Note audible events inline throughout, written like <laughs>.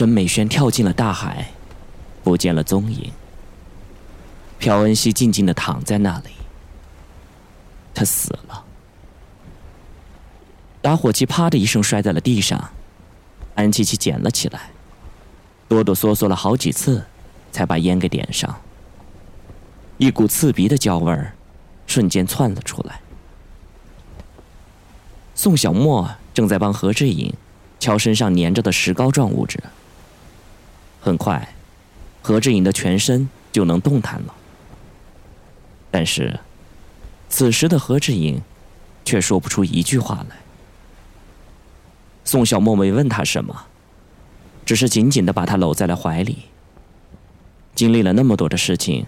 沈美轩跳进了大海，不见了踪影。朴恩熙静静的躺在那里，他死了。打火机啪的一声摔在了地上，安琪琪捡了起来，哆哆嗦嗦了好几次，才把烟给点上。一股刺鼻的焦味儿，瞬间窜了出来。宋小沫正在帮何志颖敲身上粘着的石膏状物质。很快，何志颖的全身就能动弹了。但是，此时的何志颖却说不出一句话来。宋小沫没问他什么，只是紧紧的把他搂在了怀里。经历了那么多的事情。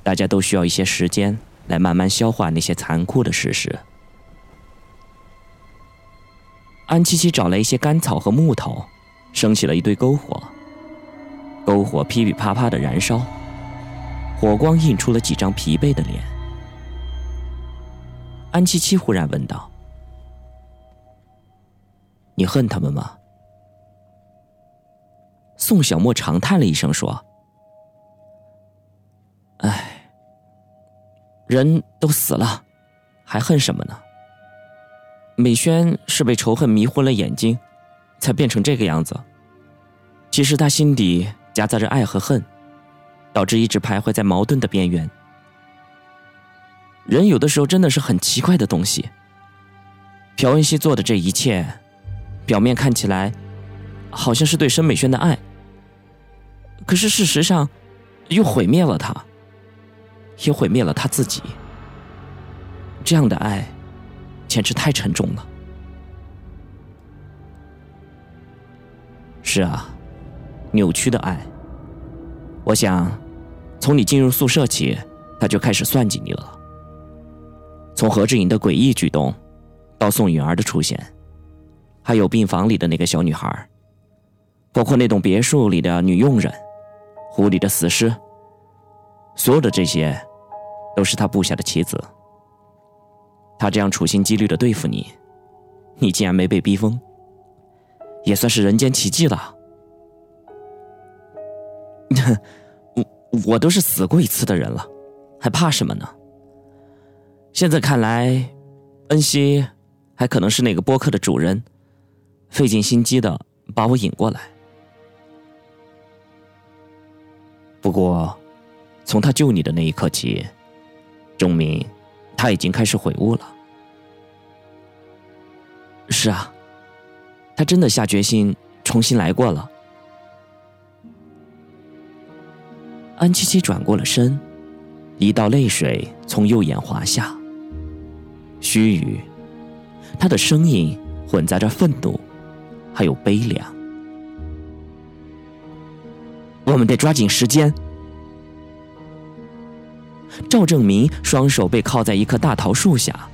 大家都需要一些时间来慢慢消化那些残酷的事实。安七七找来一些干草和木头，升起了一堆篝火。篝火噼噼啪啪的燃烧，火光映出了几张疲惫的脸。安七七忽然问道：“你恨他们吗？”宋小沫长叹了一声说：“唉。”人都死了，还恨什么呢？美轩是被仇恨迷昏了眼睛，才变成这个样子。其实他心底夹杂着爱和恨，导致一直徘徊在矛盾的边缘。人有的时候真的是很奇怪的东西。朴恩熙做的这一切，表面看起来好像是对申美轩的爱，可是事实上又毁灭了他。也毁灭了他自己。这样的爱，简直太沉重了。是啊，扭曲的爱。我想，从你进入宿舍起，他就开始算计你了。从何志颖的诡异举动，到宋允儿的出现，还有病房里的那个小女孩，包括那栋别墅里的女佣人，湖里的死尸，所有的这些。都是他布下的棋子。他这样处心积虑的对付你，你竟然没被逼疯，也算是人间奇迹了。我 <laughs> 我都是死过一次的人了，还怕什么呢？现在看来，恩熙还可能是那个播客的主人，费尽心机的把我引过来。不过，从他救你的那一刻起。证明，他已经开始悔悟了。是啊，他真的下决心重新来过了。安七七转过了身，一道泪水从右眼滑下。须臾，他的声音混杂着愤怒，还有悲凉。我们得抓紧时间。赵正明双手被靠在一棵大桃树下，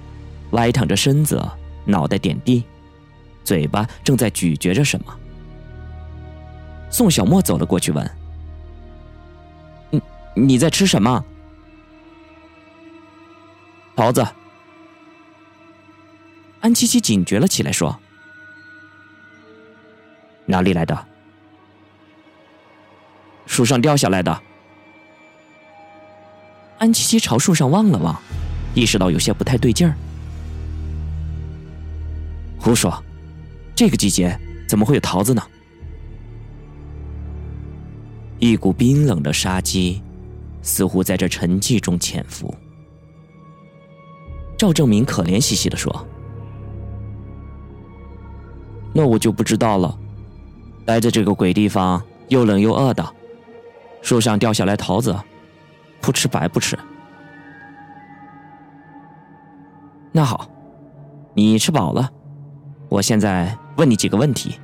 歪躺着身子，脑袋点地，嘴巴正在咀嚼着什么。宋小沫走了过去问：“你在吃什么？”桃子。安七七警觉了起来，说：“哪里来的？树上掉下来的。”安七七朝树上望了望，意识到有些不太对劲儿。胡说，这个季节怎么会有桃子呢？一股冰冷的杀机，似乎在这沉寂中潜伏。赵正明可怜兮兮的说：“那我就不知道了。待在这个鬼地方，又冷又饿的，树上掉下来桃子。”不吃白不吃。那好，你吃饱了，我现在问你几个问题，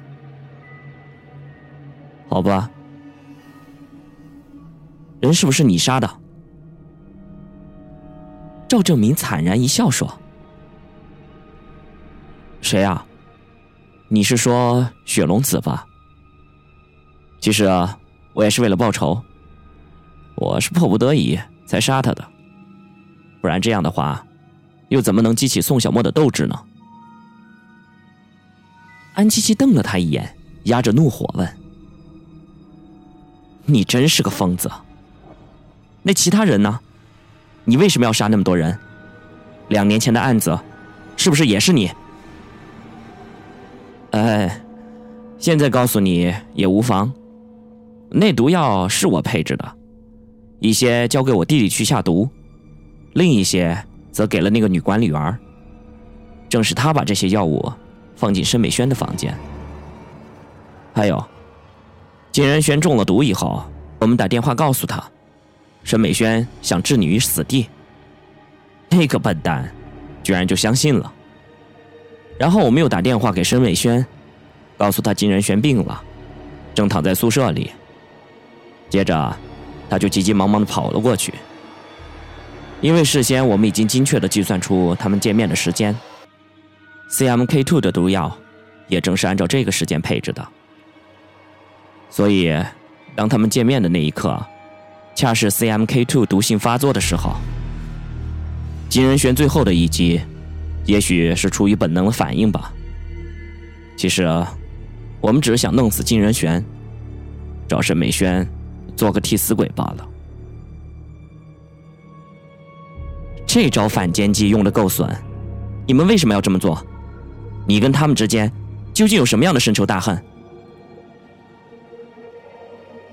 好吧？人是不是你杀的？赵正明惨然一笑说：“谁啊？你是说雪龙子吧？其实啊，我也是为了报仇。”我是迫不得已才杀他的，不然这样的话，又怎么能激起宋小沫的斗志呢？安七七瞪了他一眼，压着怒火问：“你真是个疯子。那其他人呢？你为什么要杀那么多人？两年前的案子，是不是也是你？哎，现在告诉你也无妨。那毒药是我配置的，一些交给我弟弟去下毒，另一些则给了那个女管理员。正是他把这些药物放进申美轩的房间。还有，金仁轩中了毒以后，我们打电话告诉他，申美轩想置你于死地。那个笨蛋，居然就相信了。然后我们又打电话给申美轩，告诉他金仁轩病了，正躺在宿舍里。接着，他就急急忙忙的跑了过去。因为事先我们已经精确的计算出他们见面的时间，CMK Two 的毒药，也正是按照这个时间配置的。所以，当他们见面的那一刻，恰是 CMK Two 毒性发作的时候。金仁玄最后的一击，也许是出于本能的反应吧。其实啊，我们只是想弄死金仁玄，找沈美轩做个替死鬼罢了。这招反间计用的够损，你们为什么要这么做？你跟他们之间究竟有什么样的深仇大恨？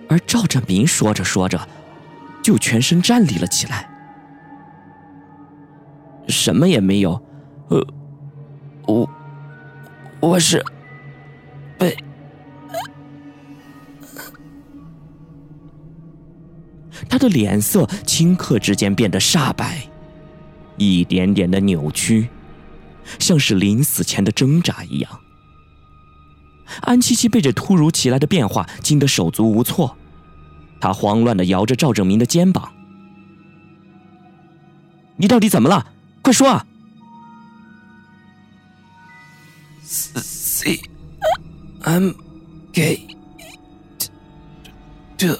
而赵振明说着说着，就全身站立了起来。什么也没有，呃，我我是被 <laughs> 他的脸色顷刻之间变得煞白，一点点的扭曲，像是临死前的挣扎一样。安七七被这突如其来的变化惊得手足无措，他慌乱的摇着赵正明的肩膀：“你到底怎么了？”快说啊！C M K 这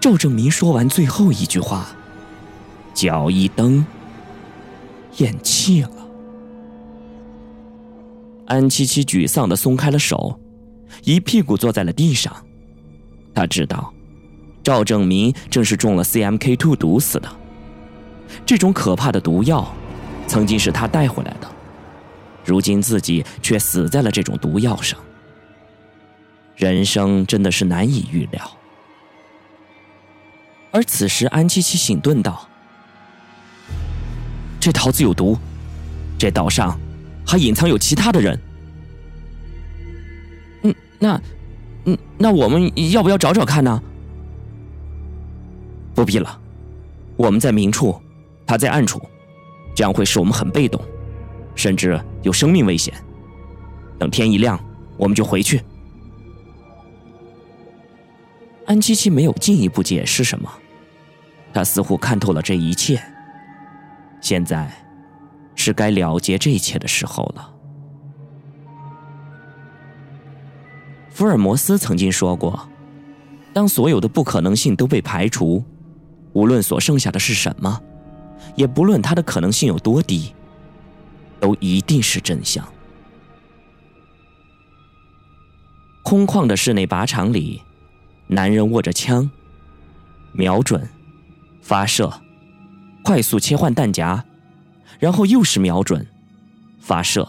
赵正明说完最后一句话，脚一蹬，咽气了。安七七沮丧的松开了手，一屁股坐在了地上。他知道。赵正明正是中了 CMK Two 毒死的。这种可怕的毒药，曾经是他带回来的，如今自己却死在了这种毒药上。人生真的是难以预料。而此时，安七七醒顿道：“这桃子有毒，这岛上还隐藏有其他的人。那，嗯，那我们要不要找找看呢？”不必了，我们在明处，他在暗处，这样会使我们很被动，甚至有生命危险。等天一亮，我们就回去。安七七没有进一步解释什么，他似乎看透了这一切。现在，是该了结这一切的时候了。福尔摩斯曾经说过，当所有的不可能性都被排除。无论所剩下的是什么，也不论它的可能性有多低，都一定是真相。空旷的室内靶场里，男人握着枪，瞄准，发射，快速切换弹夹，然后又是瞄准，发射，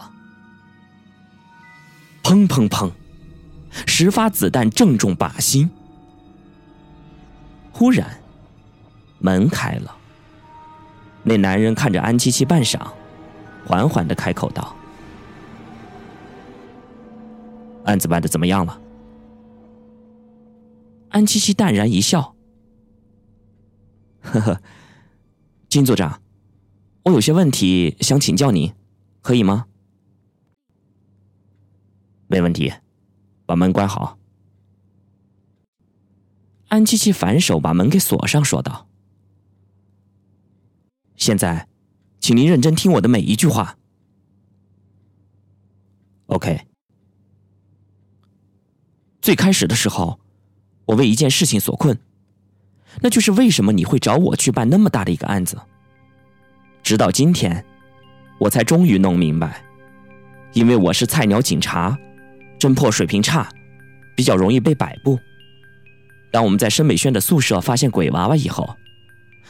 砰砰砰，十发子弹正中靶心。忽然。门开了，那男人看着安七七半晌，缓缓的开口道：“案子办的怎么样了？”安七七淡然一笑：“呵呵，金组长，我有些问题想请教您，可以吗？”“没问题，把门关好。”安七七反手把门给锁上，说道。现在，请您认真听我的每一句话。OK。最开始的时候，我为一件事情所困，那就是为什么你会找我去办那么大的一个案子。直到今天，我才终于弄明白，因为我是菜鸟警察，侦破水平差，比较容易被摆布。当我们在申美轩的宿舍发现鬼娃娃以后，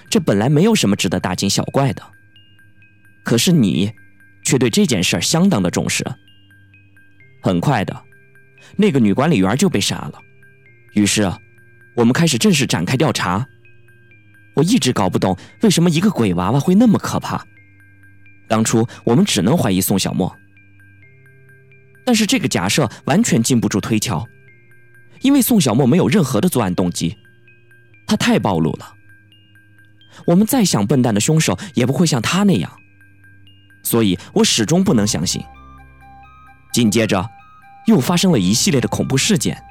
这本来没有什么值得大惊小怪的。可是你，却对这件事儿相当的重视。很快的，那个女管理员就被杀了。于是，我们开始正式展开调查。我一直搞不懂为什么一个鬼娃娃会那么可怕。当初我们只能怀疑宋小沫，但是这个假设完全经不住推敲，因为宋小沫没有任何的作案动机，他太暴露了。我们再想笨蛋的凶手也不会像他那样，所以我始终不能相信。紧接着，又发生了一系列的恐怖事件，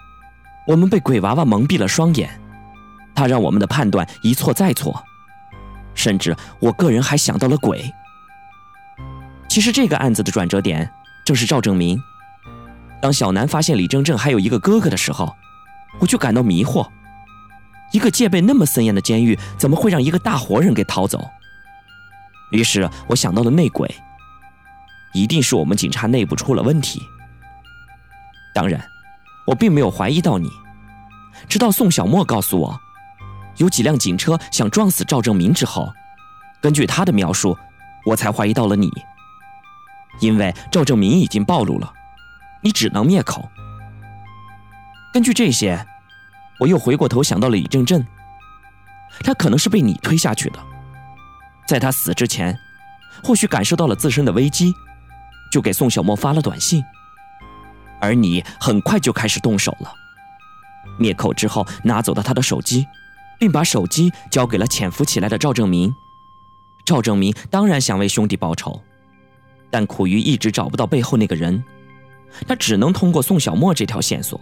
我们被鬼娃娃蒙蔽了双眼。他让我们的判断一错再错，甚至我个人还想到了鬼。其实这个案子的转折点正是赵正明。当小南发现李正正还有一个哥哥的时候，我就感到迷惑：一个戒备那么森严的监狱，怎么会让一个大活人给逃走？于是我想到了内鬼，一定是我们警察内部出了问题。当然，我并没有怀疑到你，直到宋小沫告诉我。有几辆警车想撞死赵正明之后，根据他的描述，我才怀疑到了你。因为赵正明已经暴露了，你只能灭口。根据这些，我又回过头想到了李正正，他可能是被你推下去的，在他死之前，或许感受到了自身的危机，就给宋小沫发了短信，而你很快就开始动手了，灭口之后拿走了他的手机。并把手机交给了潜伏起来的赵正明。赵正明当然想为兄弟报仇，但苦于一直找不到背后那个人，他只能通过宋小沫这条线索。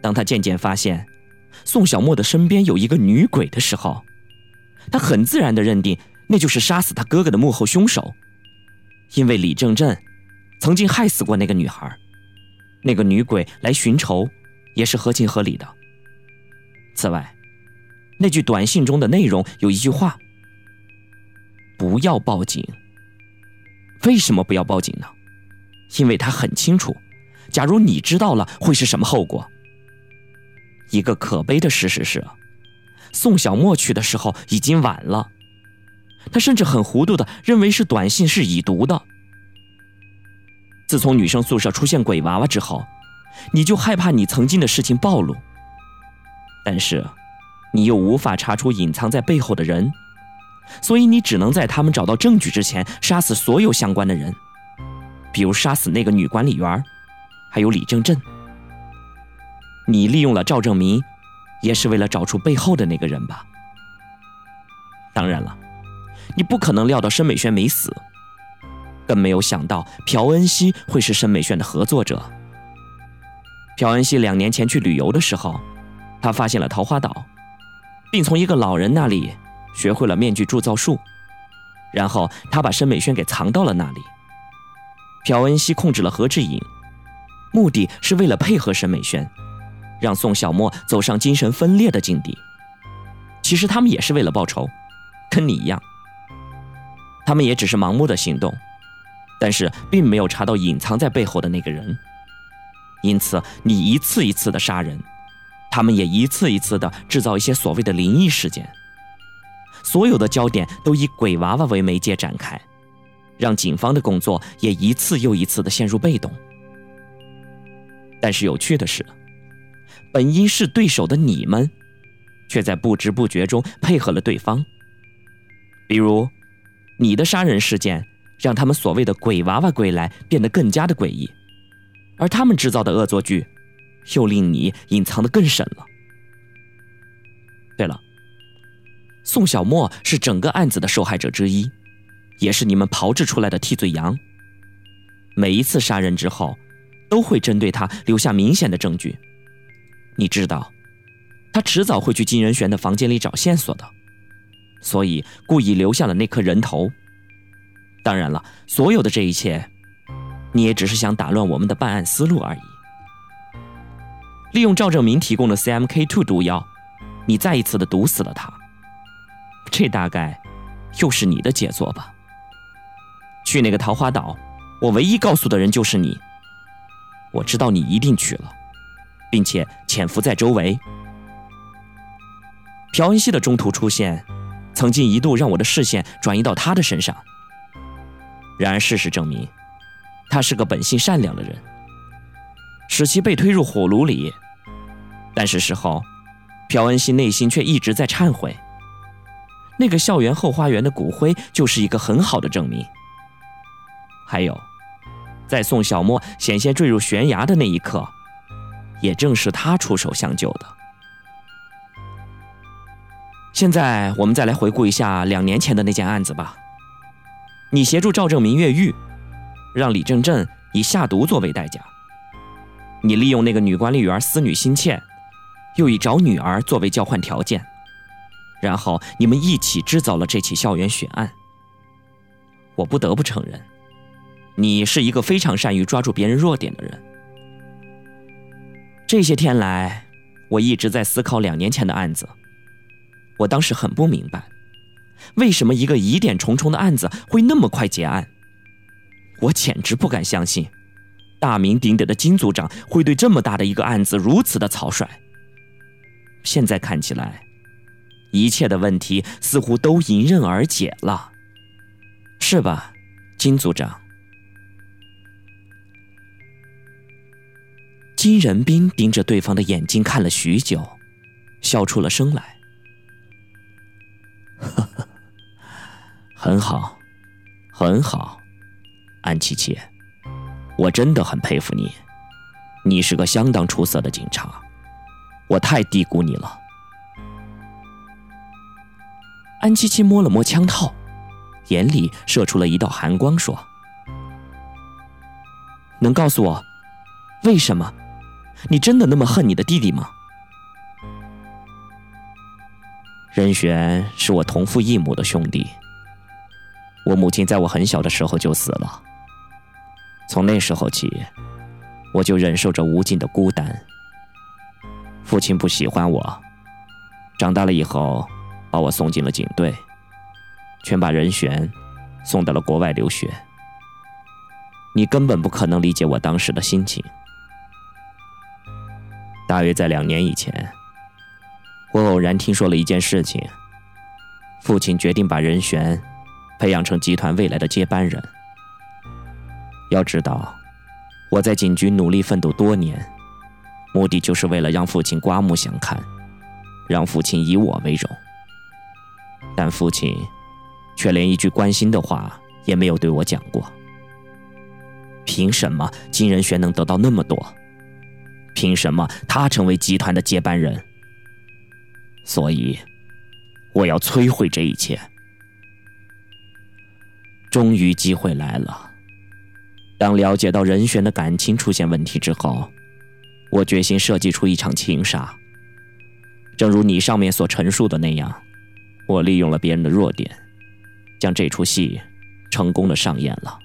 当他渐渐发现宋小沫的身边有一个女鬼的时候，他很自然地认定那就是杀死他哥哥的幕后凶手，因为李正正曾经害死过那个女孩，那个女鬼来寻仇也是合情合理的。此外，那句短信中的内容有一句话：“不要报警。”为什么不要报警呢？因为他很清楚，假如你知道了会是什么后果。一个可悲的事实是，宋小沫去的时候已经晚了。他甚至很糊涂的认为是短信是已读的。自从女生宿舍出现鬼娃娃之后，你就害怕你曾经的事情暴露，但是。你又无法查出隐藏在背后的人，所以你只能在他们找到证据之前杀死所有相关的人，比如杀死那个女管理员，还有李正正。你利用了赵正明，也是为了找出背后的那个人吧？当然了，你不可能料到申美轩没死，更没有想到朴恩熙会是申美轩的合作者。朴恩熙两年前去旅游的时候，他发现了桃花岛。并从一个老人那里学会了面具铸造术，然后他把申美轩给藏到了那里。朴恩熙控制了何志颖，目的是为了配合沈美轩，让宋小沫走上精神分裂的境地。其实他们也是为了报仇，跟你一样。他们也只是盲目的行动，但是并没有查到隐藏在背后的那个人。因此，你一次一次的杀人。他们也一次一次的制造一些所谓的灵异事件，所有的焦点都以鬼娃娃为媒介展开，让警方的工作也一次又一次的陷入被动。但是有趣的是，本应是对手的你们，却在不知不觉中配合了对方。比如，你的杀人事件让他们所谓的鬼娃娃归来变得更加的诡异，而他们制造的恶作剧。又令你隐藏的更深了。对了，宋小沫是整个案子的受害者之一，也是你们炮制出来的替罪羊。每一次杀人之后，都会针对他留下明显的证据。你知道，他迟早会去金仁玄的房间里找线索的，所以故意留下了那颗人头。当然了，所有的这一切，你也只是想打乱我们的办案思路而已。利用赵正明提供的 CMK2 毒药，你再一次的毒死了他。这大概又是你的杰作吧？去那个桃花岛，我唯一告诉的人就是你。我知道你一定去了，并且潜伏在周围。朴恩熙的中途出现，曾经一度让我的视线转移到他的身上。然而事实证明，他是个本性善良的人。使其被推入火炉里，但是事后，朴恩熙内心却一直在忏悔。那个校园后花园的骨灰就是一个很好的证明。还有，在宋小沫险些坠入悬崖的那一刻，也正是他出手相救的。现在我们再来回顾一下两年前的那件案子吧。你协助赵正明越狱，让李正振以下毒作为代价。你利用那个女管理员思女心切，又以找女儿作为交换条件，然后你们一起制造了这起校园血案。我不得不承认，你是一个非常善于抓住别人弱点的人。这些天来，我一直在思考两年前的案子。我当时很不明白，为什么一个疑点重重的案子会那么快结案。我简直不敢相信。大名鼎鼎的金组长会对这么大的一个案子如此的草率。现在看起来，一切的问题似乎都迎刃而解了，是吧，金组长？金仁斌盯着对方的眼睛看了许久，笑出了声来。呵呵，很好，很好，安琪琪。我真的很佩服你，你是个相当出色的警察，我太低估你了。安七七摸了摸枪套，眼里射出了一道寒光，说：“能告诉我，为什么？你真的那么恨你的弟弟吗？”任玄是我同父异母的兄弟，我母亲在我很小的时候就死了。从那时候起，我就忍受着无尽的孤单。父亲不喜欢我，长大了以后，把我送进了警队，却把任玄送到了国外留学。你根本不可能理解我当时的心情。大约在两年以前，我偶然听说了一件事情：父亲决定把任玄培养成集团未来的接班人。要知道，我在警局努力奋斗多年，目的就是为了让父亲刮目相看，让父亲以我为荣。但父亲却连一句关心的话也没有对我讲过。凭什么金仁玄能得到那么多？凭什么他成为集团的接班人？所以，我要摧毁这一切。终于，机会来了。当了解到任璇的感情出现问题之后，我决心设计出一场情杀。正如你上面所陈述的那样，我利用了别人的弱点，将这出戏成功的上演了。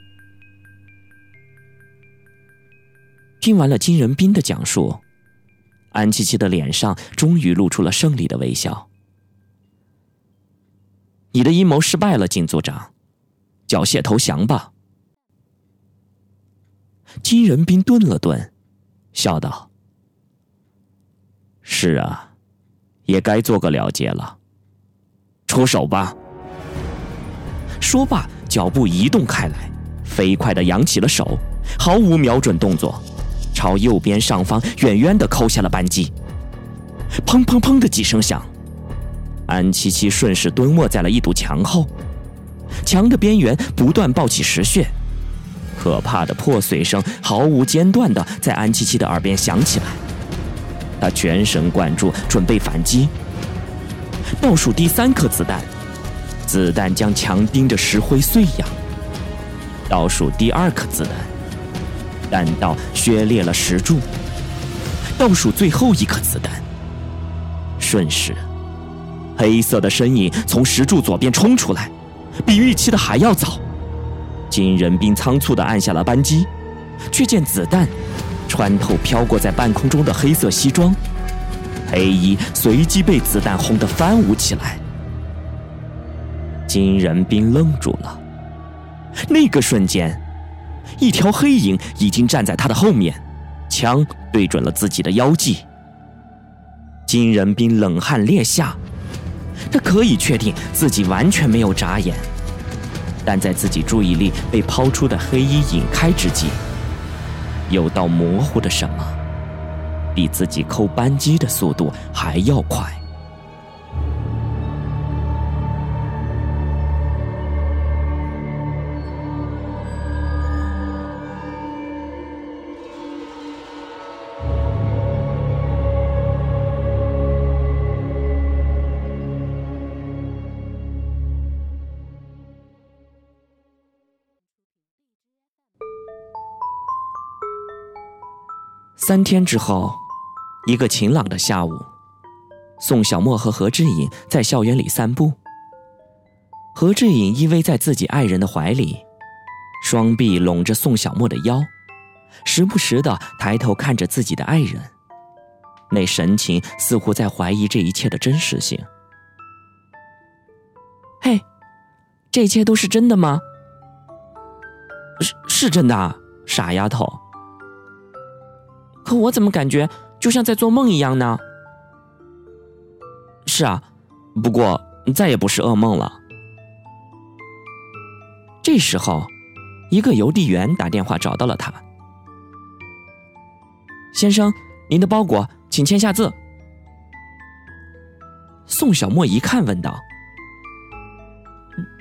听完了金仁斌的讲述，安琪琪的脸上终于露出了胜利的微笑。你的阴谋失败了，金组长，缴械投降吧。金仁斌顿了顿，笑道：“是啊，也该做个了结了。出手吧。”说罢，脚步移动开来，飞快的扬起了手，毫无瞄准动作，朝右边上方远远的扣下了扳机。砰砰砰的几声响，安七七顺势蹲卧在了一堵墙后，墙的边缘不断爆起石屑。可怕的破碎声毫无间断的在安七七的耳边响起来，他全神贯注准备反击。倒数第三颗子弹，子弹将墙钉着石灰碎呀。倒数第二颗子弹，弹道削裂了石柱。倒数最后一颗子弹，瞬时，黑色的身影从石柱左边冲出来，比预期的还要早。金仁斌仓促地按下了扳机，却见子弹穿透飘过在半空中的黑色西装，黑衣随即被子弹轰得翻舞起来。金仁斌愣住了，那个瞬间，一条黑影已经站在他的后面，枪对准了自己的腰际。金仁斌冷汗裂下，他可以确定自己完全没有眨眼，但在自己注意力被抛出的黑衣引开之际，有道模糊的什么，比自己扣扳机的速度还要快。三天之后，一个晴朗的下午，宋小沫和何志颖在校园里散步。何志颖依偎在自己爱人的怀里，双臂拢着宋小沫的腰，时不时的抬头看着自己的爱人，那神情似乎在怀疑这一切的真实性。嘿，这一切都是真的吗？是是真的，傻丫头。可我怎么感觉就像在做梦一样呢？是啊，不过再也不是噩梦了。这时候，一个邮递员打电话找到了他。先生，您的包裹，请签下字。宋小沫一看，问道：“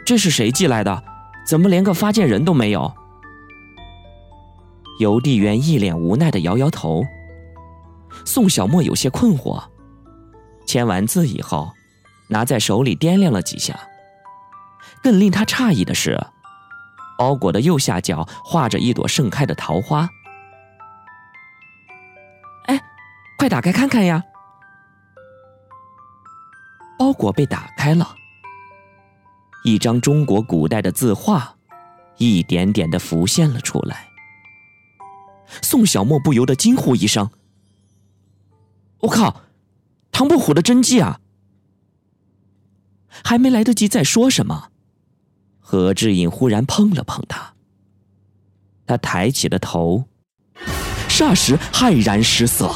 这是谁寄来的？怎么连个发件人都没有？”邮递员一脸无奈的摇摇头。宋小沫有些困惑，签完字以后，拿在手里掂量了几下。更令他诧异的是，包裹的右下角画着一朵盛开的桃花。哎，快打开看看呀！包裹被打开了，一张中国古代的字画，一点点的浮现了出来。宋小沫不由得惊呼一声：“我靠，唐伯虎的真迹啊！”还没来得及再说什么，何志颖忽然碰了碰他。他抬起了头，霎时骇然失色，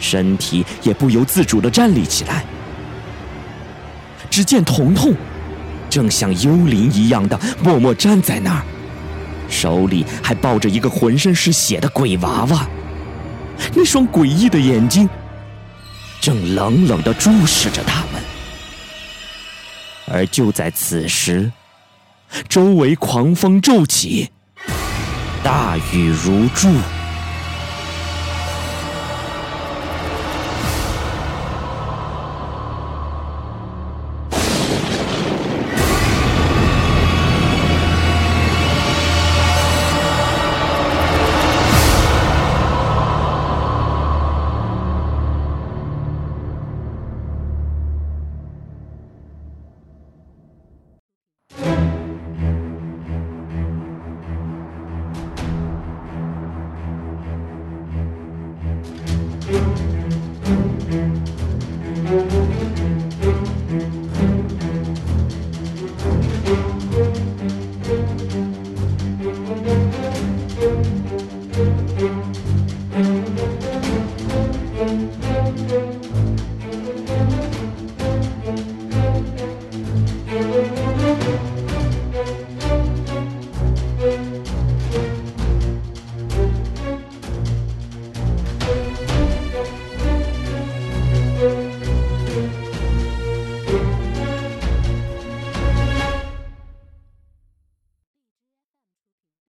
身体也不由自主的站立起来。只见彤彤正像幽灵一样的默默站在那儿。手里还抱着一个浑身是血的鬼娃娃，那双诡异的眼睛正冷冷的注视着他们。而就在此时，周围狂风骤起，大雨如注。